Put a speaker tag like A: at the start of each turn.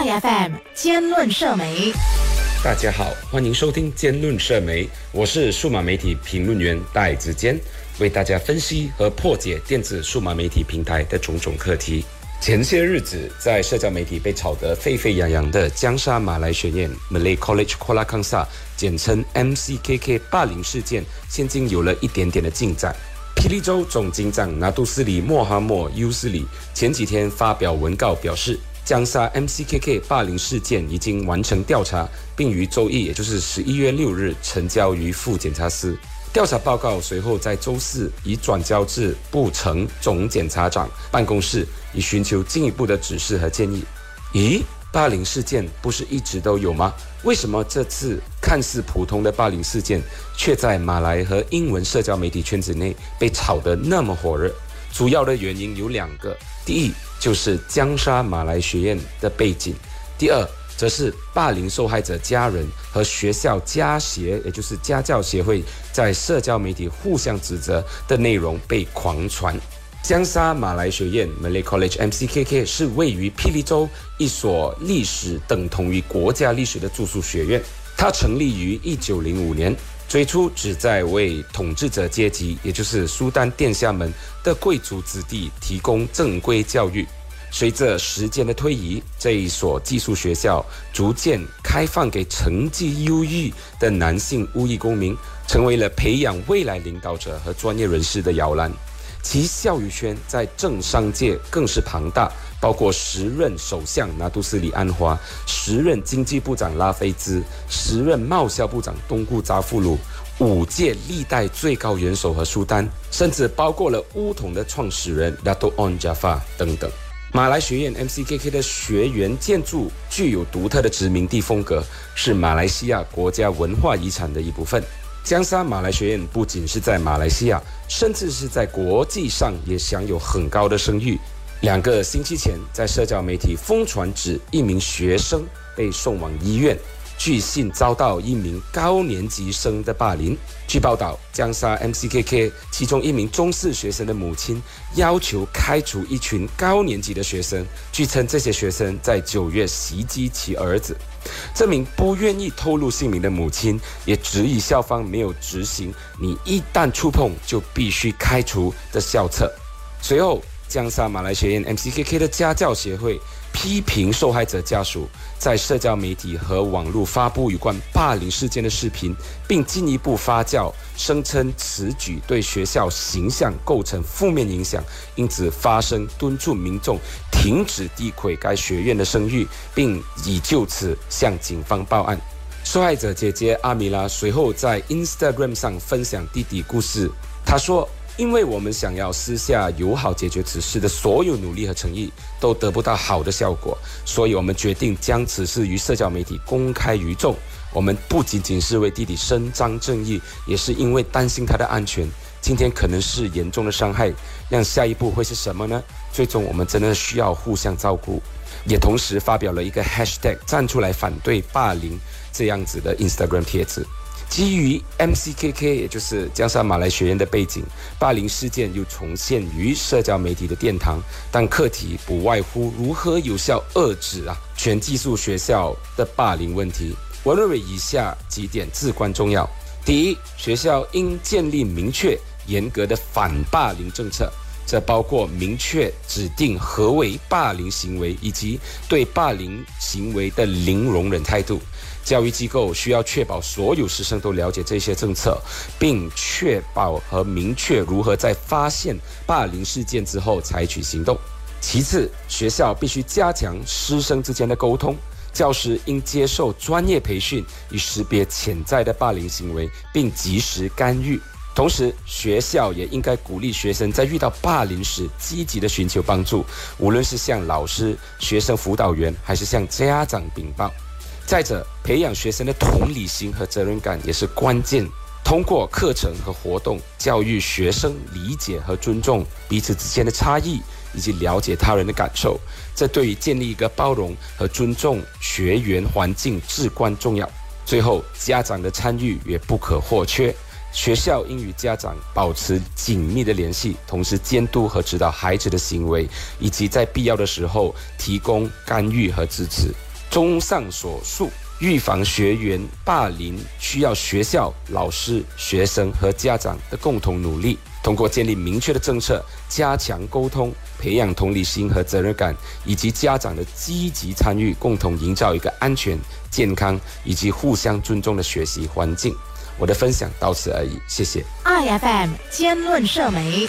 A: My FM 兼论社媒。
B: 大家好，欢迎收听兼论社媒，我是数码媒体评论员戴子坚，为大家分析和破解电子数码媒体平台的种种课题。前些日子，在社交媒体被炒得沸沸扬扬的江沙马来学院 （Malay College Kuala Kangsar），简称 MCKK 霸凌事件，现今有了一点点的进展。霹雳州总警长拿杜斯里莫哈默尤斯里前几天发表文告表示，江沙 MCKK 霸凌事件已经完成调查，并于周一，也就是十一月六日，呈交于副检察司。调查报告随后在周四已转交至部城总检察长办公室，以寻求进一步的指示和建议。咦，霸凌事件不是一直都有吗？为什么这次看似普通的霸凌事件，却在马来和英文社交媒体圈子内被炒得那么火热？主要的原因有两个：第一，就是江沙马来学院的背景；第二。则是霸凌受害者家人和学校家协，也就是家教协会，在社交媒体互相指责的内容被狂传。江沙马来学院 （Malay College MCKK） 是位于霹雳州一所历史等同于国家历史的住宿学院。它成立于1905年，最初旨在为统治者阶级，也就是苏丹殿下们的贵族子弟提供正规教育。随着时间的推移，这一所寄宿学校逐渐开放给成绩优异的男性乌裔公民，成为了培养未来领导者和专业人士的摇篮。其校友圈在政商界更是庞大，包括时任首相拿督斯里安华、时任经济部长拉菲兹、时任贸销部长东姑扎富鲁、五届历代最高元首和苏丹，甚至包括了乌统的创始人 Dato On jafa 等等。马来学院 MCKK 的学员建筑具有独特的殖民地风格，是马来西亚国家文化遗产的一部分。江沙马来学院不仅是在马来西亚，甚至是在国际上也享有很高的声誉。两个星期前，在社交媒体疯传指一名学生被送往医院。据信遭到一名高年级生的霸凌。据报道，江沙 MCKK 其中一名中四学生的母亲要求开除一群高年级的学生。据称，这些学生在九月袭击其儿子。这名不愿意透露姓名的母亲也质疑校方没有执行“你一旦触碰就必须开除”的校策。随后，江沙马来学院 MCKK 的家教协会。批评受害者家属在社交媒体和网络发布有关霸凌事件的视频，并进一步发酵，声称此举对学校形象构成负面影响，因此发声敦促民众停止诋毁该学院的声誉，并已就此向警方报案。受害者姐姐阿米拉随后在 Instagram 上分享弟弟故事，她说。因为我们想要私下友好解决此事的所有努力和诚意都得不到好的效果，所以我们决定将此事于社交媒体公开于众。我们不仅仅是为弟弟伸张正义，也是因为担心他的安全。今天可能是严重的伤害，让下一步会是什么呢？最终我们真的需要互相照顾。也同时发表了一个 hashtag 站出来反对霸凌这样子的 Instagram 帖子。基于 MCKK，也就是江沙马来学院的背景，霸凌事件又重现于社交媒体的殿堂，但课题不外乎如何有效遏制啊全寄宿学校的霸凌问题。我认为以下几点至关重要：第一，学校应建立明确、严格的反霸凌政策，这包括明确指定何为霸凌行为，以及对霸凌行为的零容忍态度。教育机构需要确保所有师生都了解这些政策，并确保和明确如何在发现霸凌事件之后采取行动。其次，学校必须加强师生之间的沟通，教师应接受专业培训，以识别潜在的霸凌行为，并及时干预。同时，学校也应该鼓励学生在遇到霸凌时积极的寻求帮助，无论是向老师、学生辅导员，还是向家长禀报。再者，培养学生的同理心和责任感也是关键。通过课程和活动，教育学生理解和尊重彼此之间的差异，以及了解他人的感受，这对于建立一个包容和尊重学员环境至关重要。最后，家长的参与也不可或缺。学校应与家长保持紧密的联系，同时监督和指导孩子的行为，以及在必要的时候提供干预和支持。综上所述，预防学员霸凌需要学校、老师、学生和家长的共同努力。通过建立明确的政策，加强沟通，培养同理心和责任感，以及家长的积极参与，共同营造一个安全、健康以及互相尊重的学习环境。我的分享到此而已，谢谢。
A: IFM 兼论社媒。